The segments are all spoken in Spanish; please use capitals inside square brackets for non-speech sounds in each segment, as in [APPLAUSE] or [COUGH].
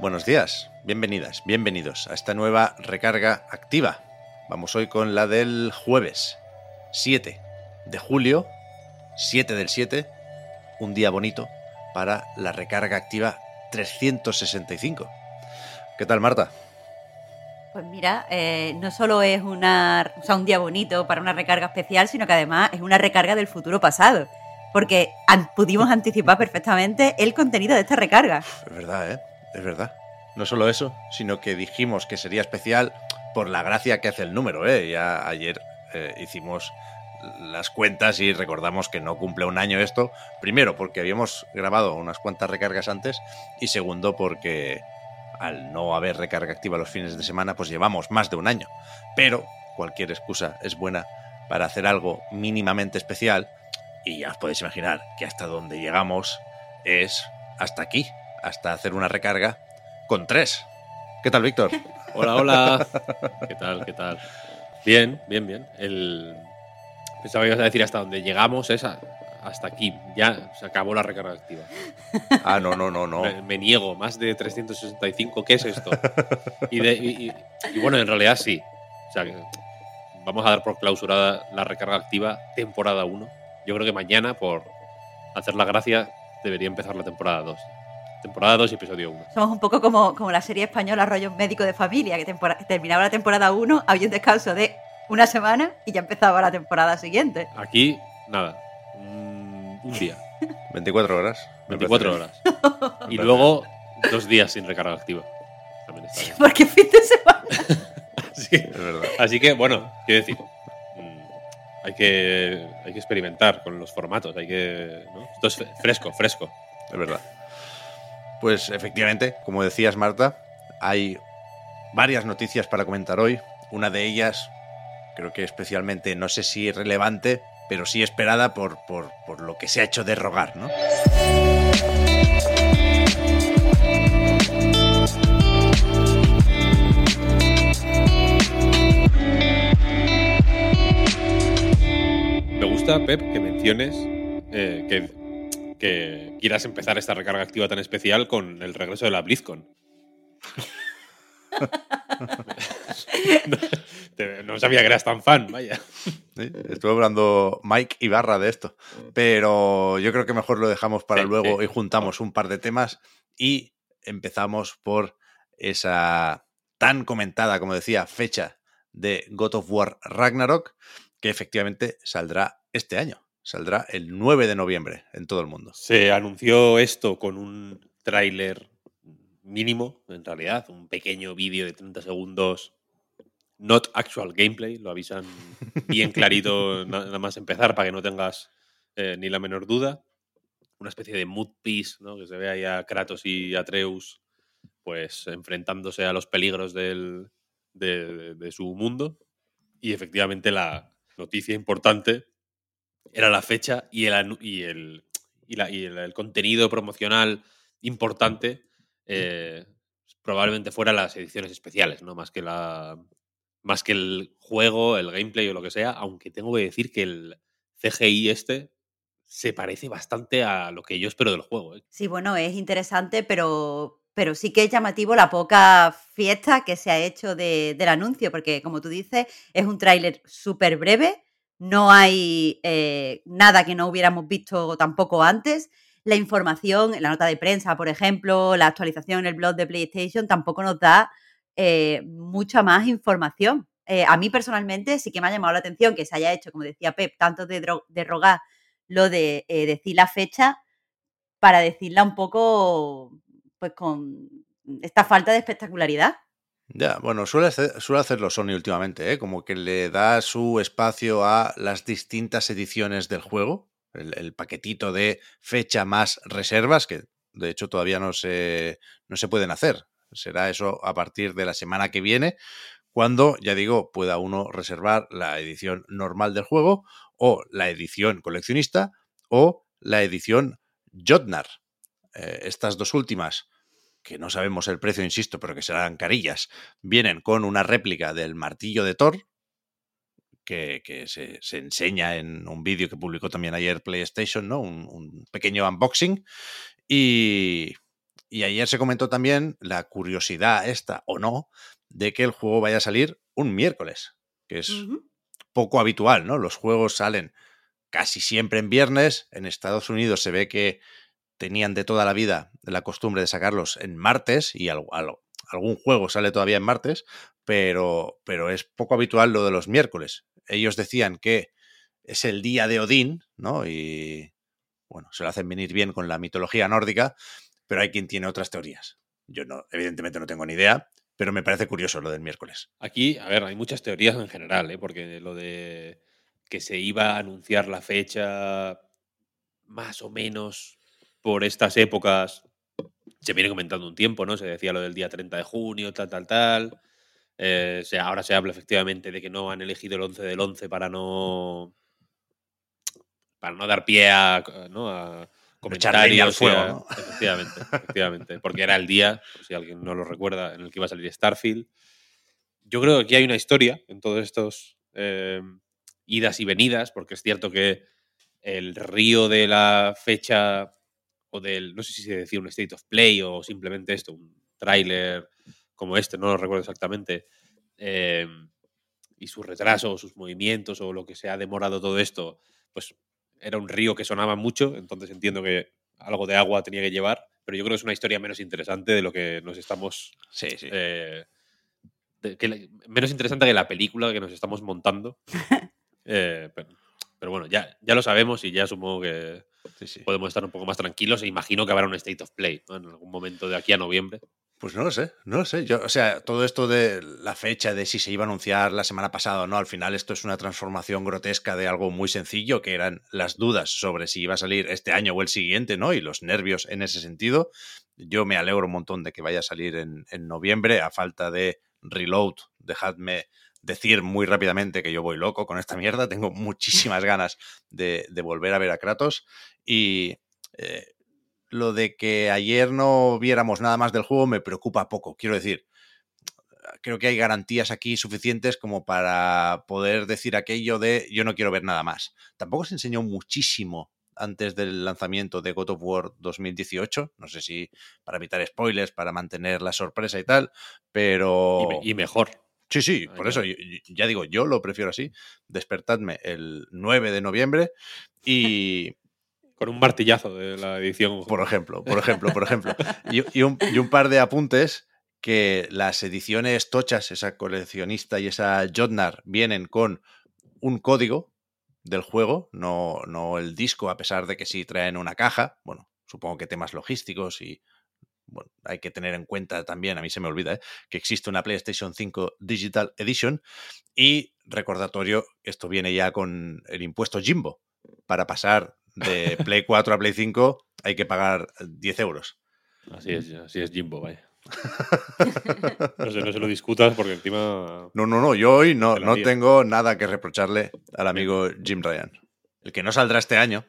Buenos días, bienvenidas, bienvenidos a esta nueva recarga activa. Vamos hoy con la del jueves 7 de julio, 7 del 7, un día bonito para la recarga activa 365. ¿Qué tal, Marta? Pues mira, eh, no solo es una, o sea, un día bonito para una recarga especial, sino que además es una recarga del futuro pasado. Porque an- pudimos anticipar perfectamente el contenido de esta recarga. Es verdad, ¿eh? Es verdad. No solo eso, sino que dijimos que sería especial por la gracia que hace el número, ¿eh? Ya ayer eh, hicimos las cuentas y recordamos que no cumple un año esto. Primero, porque habíamos grabado unas cuantas recargas antes y segundo, porque al no haber recarga activa los fines de semana, pues llevamos más de un año. Pero cualquier excusa es buena para hacer algo mínimamente especial y ya os podéis imaginar que hasta donde llegamos es hasta aquí, hasta hacer una recarga con tres. ¿Qué tal, Víctor? [LAUGHS] Hola, hola. [LAUGHS] ¿Qué tal? ¿Qué tal? Bien, bien, bien. El... Pensaba que ibas a decir hasta donde llegamos es a- hasta aquí. Ya se acabó la recarga activa. [LAUGHS] Ah, no, no, no, no. Me, me niego. Más de 365. ¿Qué es esto? Y, de- y- y- y bueno, en realidad sí. O sea, que vamos a dar por clausurada la recarga activa temporada 1. Yo creo que mañana, por hacer la gracia, debería empezar la temporada 2. Temporada 2 y episodio 1. Somos un poco como, como la serie española Rollos Médico de Familia, que terminaba la temporada 1, había un descanso de una semana y ya empezaba la temporada siguiente. Aquí, nada. Un, un día. [LAUGHS] 24 horas. me 24 parece horas. [LAUGHS] Y luego dos días sin recarga activa. También está bien. Porque fin de semana. [LAUGHS] Así. Es verdad. así que, bueno, quiero decir, mm, hay que, hay que experimentar con los formatos. Hay que. ¿no? Esto es fre- fresco, fresco. Es verdad. Pues efectivamente, como decías, Marta, hay varias noticias para comentar hoy. Una de ellas, creo que especialmente, no sé si relevante, pero sí esperada por, por, por lo que se ha hecho de rogar, ¿no? Me gusta, Pep, que menciones eh, que, que quieras empezar esta recarga activa tan especial con el regreso de la BlizzCon. [LAUGHS] no, te- no sabía que eras tan fan, vaya. Sí, Estuve hablando Mike Ibarra de esto, pero yo creo que mejor lo dejamos para Sí, luego sí. y juntamos un par de temas y empezamos por esa tan comentada, como decía, fecha de God of War Ragnarok, que efectivamente saldrá este año. Saldrá el 9 de noviembre en todo el mundo. Se anunció esto con un tráiler mínimo, en realidad, un pequeño vídeo de 30 segundos, not actual gameplay, lo avisan [LAUGHS] bien clarito na- nada más empezar para que no tengas eh, ni la menor duda. Una especie de mood piece, ¿no? que se ve ahí a Kratos y Atreus pues enfrentándose a los peligros del- de, de- de su mundo. Y efectivamente la noticia importante era la fecha y el, y el, y la- y el, el contenido promocional importante eh, probablemente fuera las ediciones especiales, ¿no? Más que la. Más que el juego, el gameplay o lo que sea, aunque tengo que decir que el CGI este se parece bastante a lo que yo espero del juego. ¿eh? Sí, bueno, es interesante, pero, pero sí que es llamativo la poca fiesta que se ha hecho de- del anuncio, porque como tú dices, es un tráiler súper breve, no hay eh, nada que no hubiéramos visto tampoco antes. La información, la nota de prensa, por ejemplo, la actualización en el blog de PlayStation tampoco nos da eh, mucha más información. Eh, a mí personalmente sí que me ha llamado la atención que se haya hecho, como decía Pep, tanto de, rogar lo de decir la fecha para decirla un poco, pues con esta falta de espectacularidad. Ya, bueno, suele, hacer- suele hacerlo Sony últimamente, ¿eh? como que le da su espacio a las distintas ediciones del juego. el, paquetito de fecha más reservas, que de hecho todavía no se, no se pueden hacer. Será eso a partir de la semana que viene, cuando, ya digo, pueda uno reservar la edición normal del juego o la edición coleccionista o la edición Jotnar. Eh, estas dos últimas, que no sabemos el precio, insisto, pero que serán carillas, vienen con una réplica del martillo de Thor, que, se, enseña en un vídeo que publicó también ayer PlayStation, ¿no? Un, pequeño unboxing. Y, y, ayer se comentó también la curiosidad esta, o no, de que el juego vaya a salir un miércoles, que es poco habitual, ¿no? Los juegos salen casi siempre en viernes. En Estados Unidos se ve que tenían de toda la vida la costumbre de sacarlos en martes y algo, algún juego sale todavía en martes, pero, pero es poco habitual lo de los miércoles ellos decían que es el día de Odín, ¿no? Y bueno, se lo hacen venir bien con la mitología nórdica, pero hay quien tiene otras teorías. Yo no, evidentemente no tengo ni idea, pero me parece curioso lo del miércoles. Aquí, a ver, hay muchas teorías en general, ¿eh? porque lo de que se iba a anunciar la fecha más o menos por estas épocas se viene comentando un tiempo, ¿no? Se decía lo del día 30 de junio, tal, tal, tal. Eh, ahora se habla efectivamente de que no han elegido el 11 del 11 para no para no dar pie a, ¿no? a comentarios. fuego, Efectivamente, efectivamente. Porque era el día, si alguien no lo recuerda, en el que iba a salir Starfield. Yo creo que aquí hay una historia en todos estos eh, idas y venidas, porque es cierto que el río de la fecha del, no sé si se decía un state of play o simplemente esto, un tráiler como este, no lo recuerdo exactamente, em, y su retraso, o sus movimientos, o lo que se ha demorado todo esto, pues era un río que sonaba mucho, entonces entiendo que algo de agua tenía que llevar, pero yo creo que es una historia menos interesante de lo que nos estamos... Sí, sí. Eh, menos interesante que la película que nos estamos montando. [LAUGHS] Eh, pero, bueno, ya, ya lo sabemos y ya supongo que podemos estar un poco más tranquilos e imagino que habrá un State of Play en algún momento de aquí a noviembre. Pues no lo sé, no lo sé. Yo, o sea, todo esto de la fecha, de si se iba a anunciar la semana pasada o no, al final esto es una transformación grotesca de algo muy sencillo, que eran las dudas sobre si iba a salir este año o el siguiente, ¿no? Y los nervios en ese sentido. Yo me alegro un montón de que vaya a salir en, noviembre, a falta de reload. Dejadme decir muy rápidamente que yo voy loco con esta mierda. [LAUGHS] Tengo muchísimas ganas de, volver a ver a Kratos. Y eh, lo de que ayer no viéramos nada más del juego me preocupa poco. Quiero decir, creo que hay garantías aquí suficientes como para poder decir aquello de yo no quiero ver nada más. Tampoco se enseñó muchísimo antes del lanzamiento de God of War 2018. No sé si para evitar spoilers, para mantener la sorpresa y tal, pero... Y, mejor. Sí, sí, por eso ya digo, yo lo prefiero así. Despertadme el 9 de noviembre y, con un martillazo de la edición. Por ejemplo, por ejemplo, por ejemplo. Y, un, par de apuntes que las ediciones tochas, esa coleccionista y esa Jotnar, vienen con un código del juego, no, no el disco, a pesar de que sí traen una caja. Bueno, supongo que temas logísticos y bueno, hay que tener en cuenta también, a mí se me olvida, ¿eh? que existe una PlayStation 5 Digital Edition y recordatorio, esto viene ya con el impuesto Jimbo para pasar de Play [LAUGHS] 4 a Play 5 hay que pagar 10 euros. Así es, así es Jimbo, vaya. [LAUGHS] no, sé, no se lo discutas porque encima. No, no, no. Yo hoy no, no tengo nada que reprocharle al amigo Jim Ryan. El que no saldrá este año,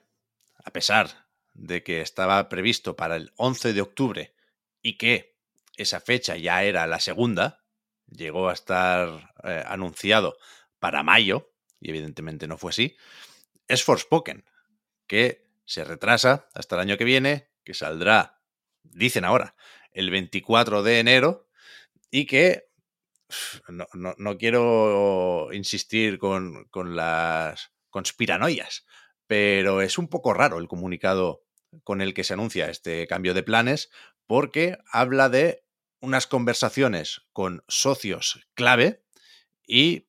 a pesar de que estaba previsto para el 11 de octubre y que esa fecha ya era la segunda, llegó a estar eh, anunciado para mayo, y evidentemente no fue así, es Forspoken, que se retrasa hasta el año que viene, que saldrá, dicen ahora, el 24 de enero y que no, quiero insistir con, con, las conspiranoias, pero es un poco raro el comunicado con el que se anuncia este cambio de planes porque habla de unas conversaciones con socios clave y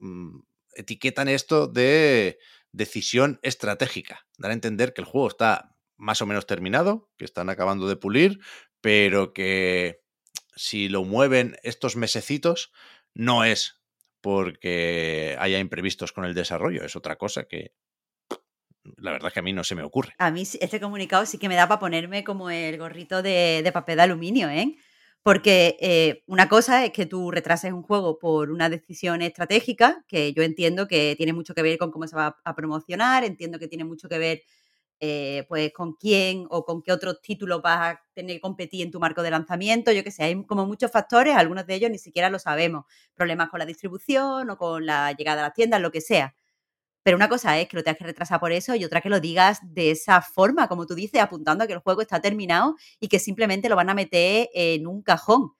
mm, etiquetan esto de decisión estratégica. Dar a entender que el juego está más o menos terminado, que están acabando de pulir, pero que si lo mueven estos mesecitos, no es porque haya imprevistos con el desarrollo, es otra cosa que la verdad es que a mí no se me ocurre. A mí este comunicado sí que me da para ponerme como el gorrito de, papel de aluminio, ¿eh? Porque eh, una cosa es que tú retrases un juego por una decisión estratégica, que yo entiendo que tiene mucho que ver con cómo se va a promocionar, entiendo que tiene mucho que ver eh, pues con quién o con qué otros títulos vas a tener que competir en tu marco de lanzamiento, yo que sé, hay como muchos factores, algunos de ellos ni siquiera lo sabemos, problemas con la distribución o con la llegada a las tiendas, lo que sea. Pero una cosa es que lo tengas que retrasar por eso y otra que lo digas de esa forma, como tú dices, apuntando a que el juego está terminado y que simplemente lo van a meter en un cajón.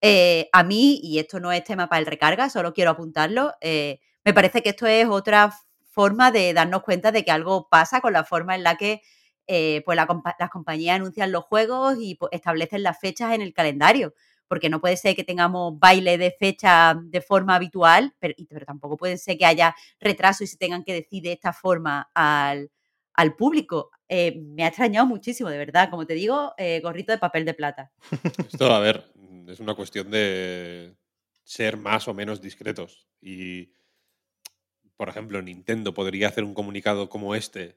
Eh, a mí, y esto no es tema para el recarga, solo quiero apuntarlo, eh, me parece que esto es otra forma de darnos cuenta de que algo pasa con la forma en la que eh, pues las compañías anuncian los juegos y pues, establecen las fechas en el calendario. Porque no puede ser que tengamos baile de fecha de forma habitual, pero, pero tampoco puede ser que haya retraso y se tengan que decir de esta forma al, público. Eh, me ha extrañado muchísimo, de verdad. Como te digo, eh, gorrito de papel de plata. [LAUGHS] Esto, a ver, es una cuestión de ser más o menos discretos. Y por ejemplo, Nintendo podría hacer un comunicado como este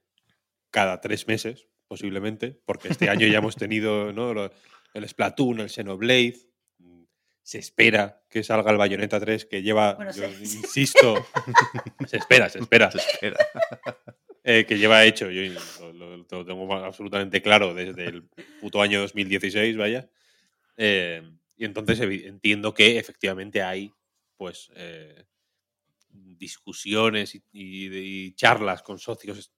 cada tres meses, posiblemente, porque este año ya hemos [LAUGHS] tenido el Splatoon, el Xenoblade. Se espera que salga el Bayonetta 3, que lleva, [LAUGHS] insisto, se espera, se espera. Se espera. [LAUGHS] Eh, que lleva hecho, yo lo, tengo absolutamente claro desde el puto año 2016, vaya. Eh, y entonces entiendo que efectivamente hay, pues, eh, discusiones y, charlas con socios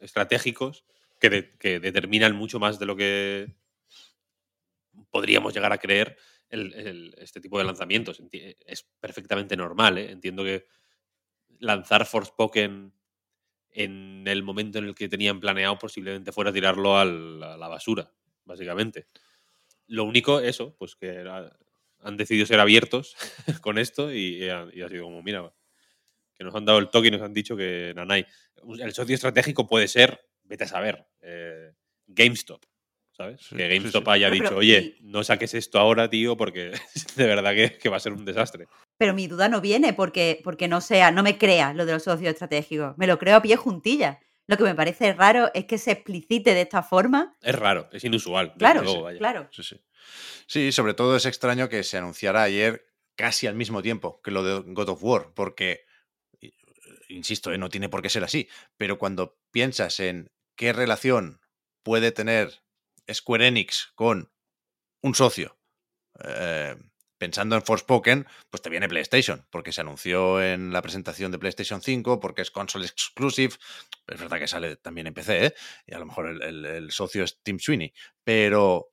estratégicos que, determinan mucho más de lo que podríamos llegar a creer este tipo de lanzamientos. Es perfectamente normal. ¿eh? Entiendo que lanzar Forspoken en el momento en el que tenían planeado posiblemente fuera tirarlo a la basura, básicamente. Lo único, eso, pues que han decidido ser abiertos [LAUGHS] con esto y, y ha sido como, mira, que nos han dado el toque y nos han dicho que Nanay. El socio estratégico puede ser, vete a saber, eh, GameStop. ¿Sabes? que GameStop haya dicho, oye, no saques esto ahora, tío, porque [LAUGHS] de verdad que, va a ser un desastre. Pero mi duda no viene porque, porque no sea, no me crea lo de los socios estratégicos. Me lo creo a pie juntilla. Lo que me parece raro es que se explicite de esta forma. Es raro, es inusual. Claro, claro. Sí, sí. sí, sobre todo es extraño que se anunciara ayer casi al mismo tiempo que lo de God of War, porque insisto, ¿eh? no tiene por qué ser así, pero cuando piensas en qué relación puede tener Square Enix con un socio, eh, pensando en Forspoken, pues te viene PlayStation, porque se anunció en la presentación de PlayStation 5, porque es console exclusive. Es verdad que sale también en PC, ¿eh? y a lo mejor el, socio es Tim Sweeney, pero,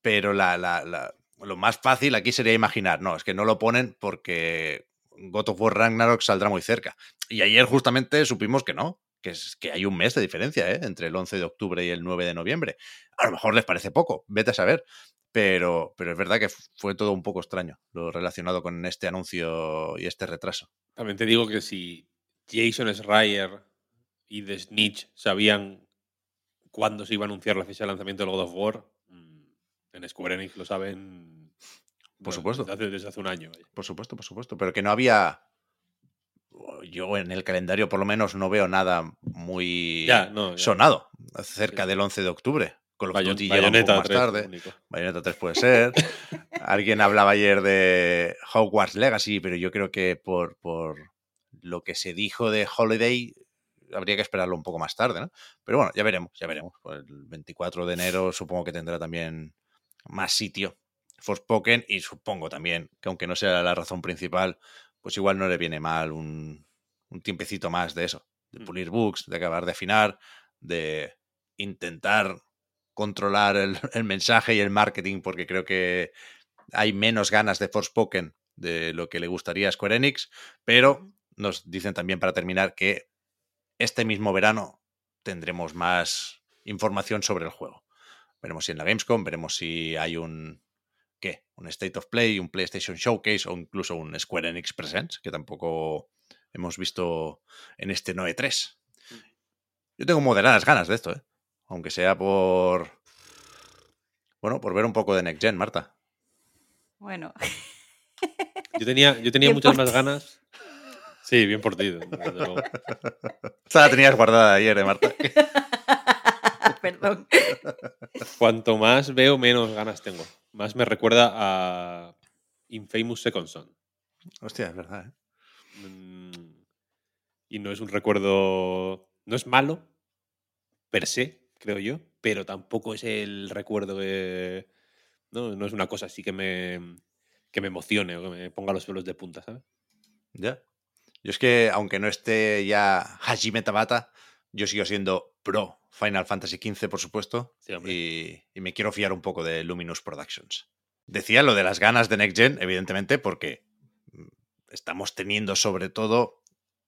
pero lo más fácil aquí sería imaginar, no, es que no lo ponen porque God of War Ragnarok saldrá muy cerca. Y ayer justamente supimos que no, que, es, que hay un mes de diferencia ¿eh? entre el 11 de octubre y el 9 de noviembre. A lo mejor les parece poco, vete a saber. Pero, pero es verdad que fue todo un poco extraño lo relacionado con este anuncio y este retraso. También te digo que si Jason Schreier y The Snitch sabían cuándo se iba a anunciar la fecha de lanzamiento del God of War, mm, en Square Enix lo saben por supuesto. Desde hace, un año. Por supuesto, por supuesto. Pero que no había. Yo en el calendario, por lo menos, no veo nada muy sonado cerca del 11 de octubre. Con los Bayon Bayonetta más 3, tarde. Bayonetta 3 puede ser. [LAUGHS] Alguien hablaba ayer de Hogwarts Legacy, pero yo creo que por, por lo que se dijo de Holiday, habría que esperarlo un poco más tarde, ¿no? Pero bueno, ya veremos, ya veremos. El 24 de enero supongo que tendrá también más sitio Forspoken y supongo también que aunque no sea la razón principal, pues igual no le viene mal un, tiempecito más de eso, de mm. pulir bugs, de acabar de afinar, de intentar controlar [LAUGHS] el, mensaje y el marketing, porque creo que hay menos ganas de Forspoken de lo que le gustaría a Square Enix, pero nos dicen también para terminar que este mismo verano tendremos más información sobre el juego. Veremos si en la Gamescom, veremos si hay un, un State of Play, un PlayStation Showcase o incluso un Square Enix Presents, que tampoco hemos visto en este 9.3. Mm. Yo tengo moderadas ganas de esto, ¿eh? aunque sea por... Bueno, por ver un poco de Next Gen, Marta. Bueno. [LAUGHS] Yo tenía, yo tenía muchas más ganas. Sí, bien por ti. Esta la tenías guardada ayer, ¿eh, Marta? [LAUGHS] Perdón. Cuanto más veo, menos ganas tengo. Más me recuerda a Infamous Second Son. Hostia, es verdad, ¿eh? Y no es un recuerdo. No es malo, per se, creo yo, pero tampoco es el recuerdo que. No, no es una cosa así que me, que me emocione o que me ponga los pelos de punta, ¿sabes? Ya. Yo es que, aunque no esté ya Hajime Tabata, yo sigo siendo pro Final Fantasy XV, por supuesto, Sí, y, y me quiero fiar un poco de Luminous Productions. Decía lo de las ganas de Next Gen, evidentemente, porque mm, estamos teniendo sobre todo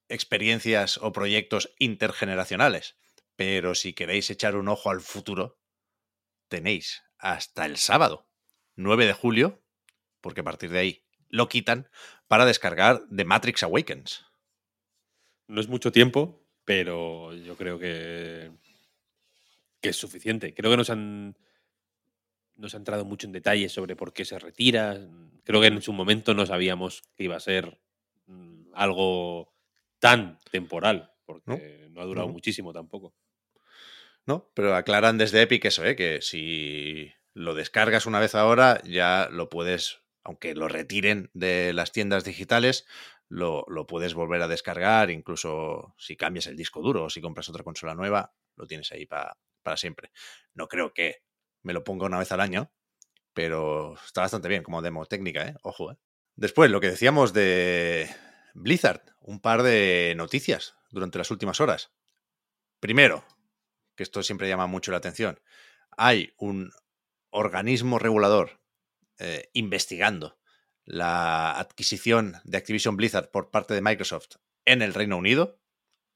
experiencias o proyectos intergeneracionales. Pero si queréis echar un ojo al futuro, tenéis hasta el sábado, 9 de julio, porque a partir de ahí lo quitan, para descargar The Matrix Awakens. No es mucho tiempo, pero yo creo que, que es suficiente. Creo que nos han, nos han entrado mucho en detalles sobre por qué se retira. Creo que en su momento no sabíamos que iba a ser mm, algo tan temporal, porque no, ha durado No. muchísimo tampoco. ¿no? Pero aclaran desde Epic eso, ¿eh? que si lo descargas una vez ahora, ya lo puedes, aunque lo retiren de las tiendas digitales, lo, lo puedes volver a descargar, incluso si cambias el disco duro o si compras otra consola nueva, lo tienes ahí pa- para siempre. No creo que me lo ponga una vez al año, pero está bastante bien como demo técnica, ¿eh? Ojo, ¿eh? Después, lo que decíamos de Blizzard, un par de noticias durante las últimas horas. Primero, que esto siempre llama mucho la atención, hay un organismo regulador eh, investigando la adquisición de Activision Blizzard por parte de Microsoft en el Reino Unido.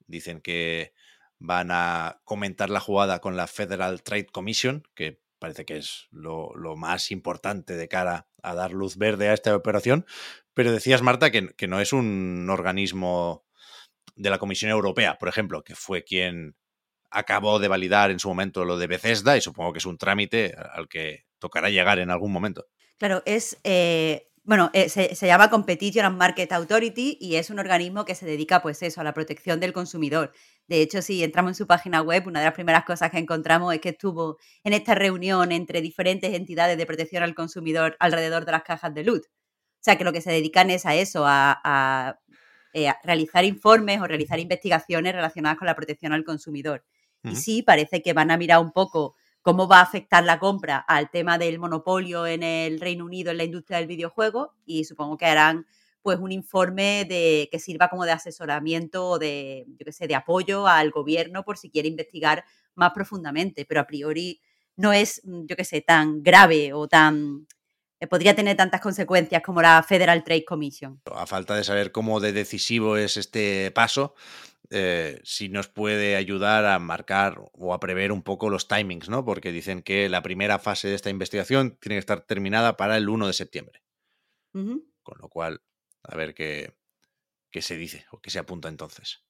Dicen que van a comentar la jugada con la Federal Trade Commission, que parece que es lo, lo más importante de cara a dar luz verde a esta operación. Pero decías, Marta, que, no es un organismo de la Comisión Europea, por ejemplo, que fue quien acabó de validar en su momento lo de Bethesda y supongo que es un trámite al que tocará llegar en algún momento. Claro, es. eh, bueno, eh, se, llama Competition and Market Authority y es un organismo que se dedica, pues eso, a la protección del consumidor. De hecho, si entramos en su página web, una de las primeras cosas que encontramos es que estuvo en esta reunión entre diferentes entidades de protección al consumidor alrededor de las cajas de loot. O sea, que lo que se dedican es a eso, a, a, eh, a realizar informes o realizar investigaciones relacionadas con la protección al consumidor. Y sí, parece que van a mirar un poco cómo va a afectar la compra al tema del monopolio en el Reino Unido en la industria del videojuego y supongo que harán pues un informe de que sirva como de asesoramiento o de yo qué sé, de apoyo al gobierno por si quiere investigar más profundamente, pero a priori no es mm, yo qué sé, tan grave o tan podría tener tantas consecuencias como la Federal Trade Commission. A falta de saber cómo de decisivo es este paso, eh, si nos puede ayudar a marcar o a prever un poco los timings, ¿no? Porque dicen que la primera fase de esta investigación tiene que estar terminada para el 1 de septiembre. Con lo cual, a ver qué, qué se dice o qué se apunta entonces.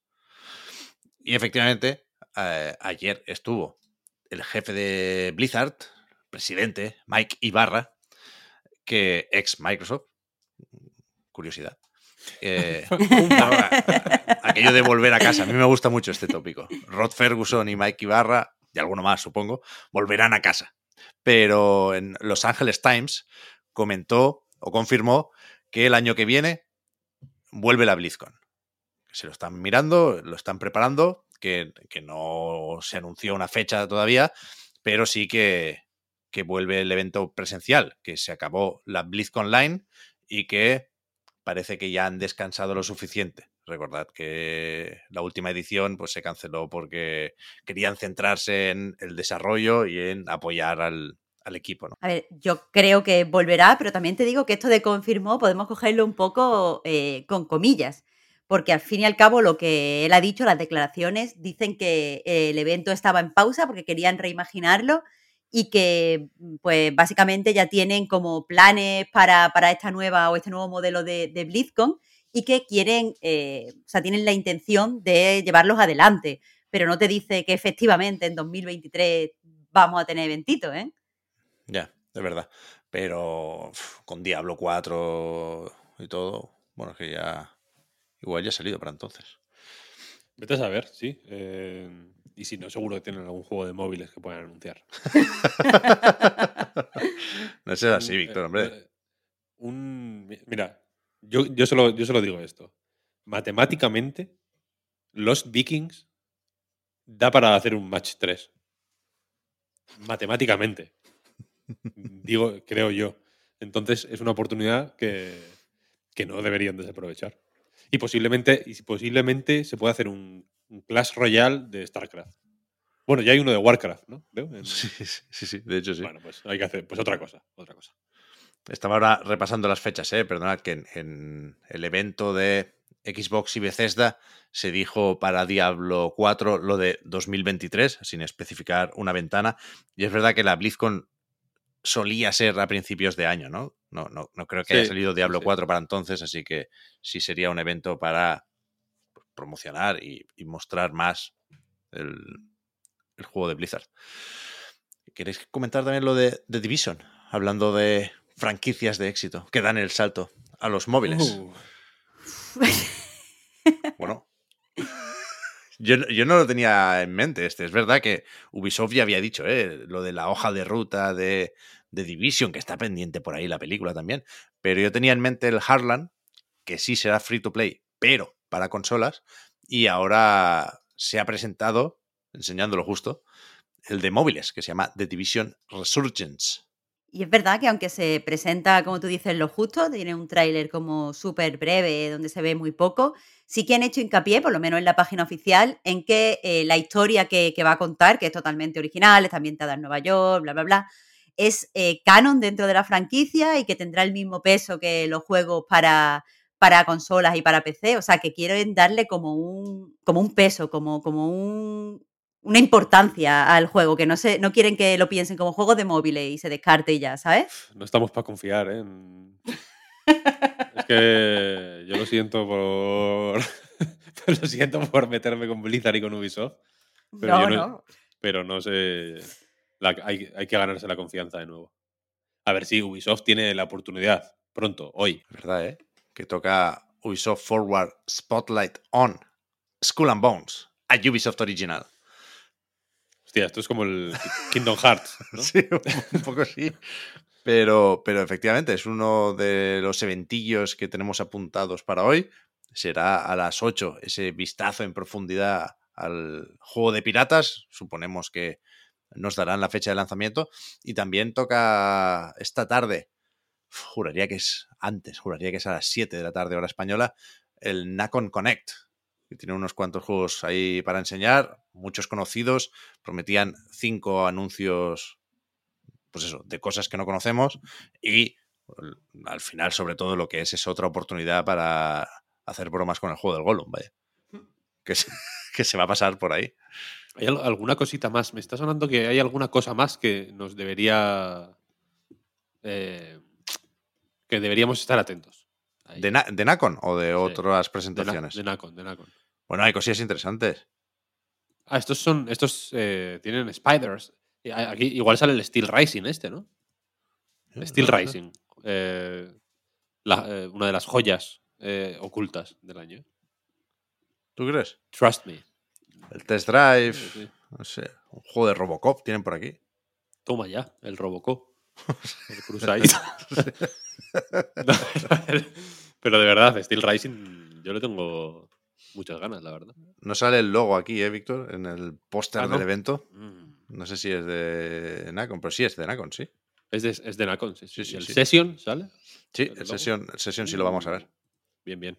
Y efectivamente, eh, ayer estuvo el jefe de Blizzard, presidente, Mike Ibarra, que ex Microsoft, curiosidad. eh, [LAUGHS] aquello de volver a casa, a mí me gusta mucho este tópico. Rod Ferguson y Mike Ibarra, y alguno más supongo, volverán a casa. Pero en Los Angeles Times comentó o confirmó que el año que viene vuelve la BlizzCon. Se lo están mirando, lo están preparando, que, que no se anunció una fecha todavía, pero sí que, que vuelve el evento presencial, que se acabó la BlizzCon Online y que parece que ya han descansado lo suficiente. Recordad que la última edición pues, se canceló porque querían centrarse en el desarrollo y en apoyar al, al equipo. A ver, yo creo que volverá, pero también te digo que esto de confirmó podemos cogerlo un poco eh, con comillas, porque al fin y al cabo lo que él ha dicho, las declaraciones, dicen que el evento estaba en pausa porque querían reimaginarlo y que pues básicamente ya tienen como planes para, para esta nueva o este nuevo modelo de, de BlizzCon y que quieren, eh, o sea, tienen la intención de llevarlos adelante, pero no te dice que efectivamente en 2023 vamos a tener eventitos, ¿eh? Ya, es verdad. Pero uf, con Diablo 4 y todo, bueno, es que ya Igual ya ha salido para entonces. Vete a saber, sí. Eh, y si no, seguro que tienen algún juego de móviles que puedan anunciar. [LAUGHS] no es así, Víctor, eh, hombre. eh, un- mi- mira, yo, yo, solo, yo solo digo esto. Matemáticamente, los Vikings da para hacer un match 3. Matemáticamente. [LAUGHS] digo, creo yo. Entonces es una oportunidad que, que no deberían desaprovechar. Y posiblemente, y si posiblemente se puede hacer un, un Clash Royale de StarCraft. Bueno, ya hay uno de Warcraft, ¿no? En- [LAUGHS] Sí, sí, sí, de hecho sí. Bueno, pues hay que hacer pues otra cosa, otra cosa. Estaba ahora repasando las fechas, ¿eh? Perdonad que en, en el evento de Xbox y Bethesda se dijo para Diablo 4 lo de 2023, sin especificar una ventana. Y es verdad que la BlizzCon solía ser a principios de año, ¿no? No, no, no creo que haya salido Diablo sí. 4 para entonces, así que sí sería un evento para promocionar y, y mostrar más el, el juego de Blizzard. ¿Queréis comentar también lo de The Division? Hablando de franquicias de éxito que dan el salto a los móviles. Uh, [LAUGHS] Bueno. Yo, no- yo no lo tenía en mente este. Es verdad que Ubisoft ya había dicho, ¿eh? Lo de la hoja de ruta de, de Division, que está pendiente por ahí la película también. Pero yo tenía en mente el Heartland, que sí será free to play, pero para consolas. Y ahora se ha presentado, enseñándolo justo, el de móviles, que se llama The Division Resurgence. Y es verdad que aunque se presenta, como tú dices, lo justo, tiene un tráiler como súper breve, donde se ve muy poco, sí que han hecho hincapié, por lo menos en la página oficial, en que eh, la historia que, va a contar, que es totalmente original, está ambientada en Nueva York, bla, bla, bla, es eh, canon dentro de la franquicia y que tendrá el mismo peso que los juegos para, para consolas y para PC. O sea, que quieren darle como un, como un peso, como, como un, una importancia al juego, que no, se, no quieren que lo piensen como juego de móviles y se descarte y ya, ¿sabes? no estamos para confiar, ¿eh? en- Es que yo lo siento por. [LAUGHS] lo siento por meterme con Blizzard y con Ubisoft, Pero no, no- no. pero no sé. la- hay, hay que ganarse la confianza de nuevo. A ver si Ubisoft tiene la oportunidad pronto, hoy. Es verdad, ¿eh? Que toca Ubisoft Forward Spotlight on Skull and Bones, a Ubisoft Original. Hostia, esto es como el Kingdom Hearts, [LAUGHS] ¿no? Sí, un poco sí. Pero, pero efectivamente es uno de los eventillos que tenemos apuntados para hoy. Será a las 8 ese vistazo en profundidad al juego de piratas. Suponemos que nos darán la fecha de lanzamiento. Y también toca esta tarde, juraría que es antes, juraría que es a las 7 de la tarde hora española, el Nacon Connect, que tiene unos cuantos juegos ahí para enseñar, muchos conocidos, prometían cinco anuncios, pues eso, de cosas que no conocemos y al final sobre todo lo que es es otra oportunidad para hacer bromas con el juego del Gollum, vaya. Que se, [LAUGHS] que se va a pasar por ahí. ¿Hay al- alguna cosita más? Me está sonando que hay alguna cosa más que nos debería. eh, que deberíamos estar atentos. Ahí. ¿De, Na- de Nacon o de Sí. otras De Na- presentaciones? de Nacon, de Nacon. Bueno, hay cosillas interesantes. Ah, estos son. Estos eh, tienen spiders. Aquí igual sale el Steel Rising este, ¿no? Steel No lo sé. Rising. eh, la- eh, una de las joyas eh, ocultas del año. ¿Tú crees? Trust me. El Test Drive, sí. no sé, un juego de Robocop tienen por aquí. Toma ya, el Robocop. [LAUGHS] El Crusade. [LAUGHS] No, [LAUGHS] pero- de verdad, Steel Rising, yo le tengo muchas ganas, la verdad. No sale el logo aquí, ¿eh, Víctor? En el póster Ah, del evento. Mm. No sé si es de Nacon, pero sí es de Nacon, sí. Es de, es de Nacon, sí. Sí, sí. sí, ¿Y ¿El sí. Session sale? Sí, ¿El el sesión, el sesión sí lo vamos a ver. Bien, bien.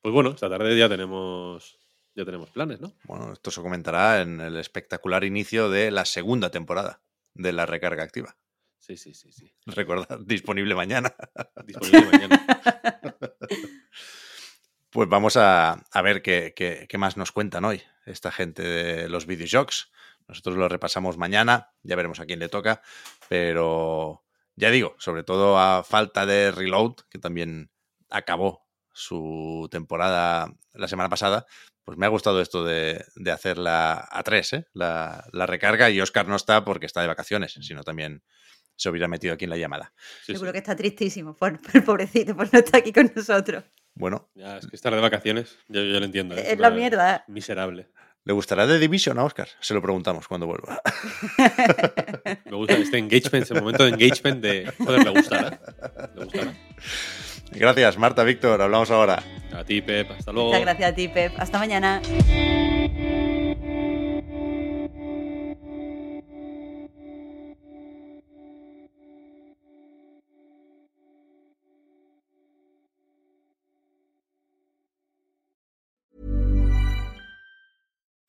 Pues bueno, esta tarde ya tenemos, ya tenemos planes, ¿no? Bueno, esto se comentará en el espectacular inicio de la segunda temporada de la recarga activa. Sí, sí, sí, sí. Recordad, [LAUGHS] disponible mañana. Disponible mañana. [LAUGHS] Pues vamos a, a ver qué, qué- qué más nos cuentan hoy esta gente de los videojuegos. Nosotros lo repasamos mañana, ya veremos a quién le toca, pero ya digo, sobre todo a falta de Reload, que también acabó su temporada la semana pasada, pues me ha gustado esto de, de hacer la A3, ¿eh? la, la recarga, y Oscar no está porque está de vacaciones, sino también se hubiera metido aquí en la llamada. Sí, Seguro sí. que está tristísimo por, por [LAUGHS] el pobrecito, por no estar aquí con nosotros. Bueno, Ya, es que estar de vacaciones, yo, yo lo entiendo. ¿eh? Es la mierda. Miserable. ¿le gustará The Division a Oscar? Se lo preguntamos cuando vuelva. [LAUGHS] Me gusta este engagement, ese momento de engagement de. Joder, le gustará. Le gustará. Gracias, Marta, Víctor. Hablamos ahora. A ti, Pep. Hasta luego. Muchas gracias a ti, Pep. Hasta mañana.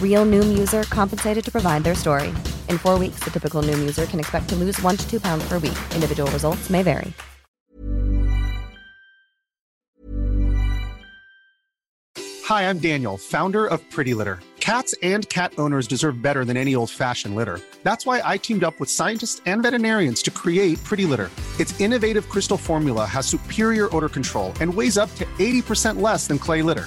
Real Noom user compensated to provide their story. In four weeks, the typical Noom user can expect to lose one to two pounds per week. Individual results may vary. Hi, I'm Daniel, founder of Pretty Litter. Cats and cat owners deserve better than any old fashioned litter. That's why I teamed up with scientists and veterinarians to create Pretty Litter. Its innovative crystal formula has superior odor control and weighs up to 80% less than clay litter.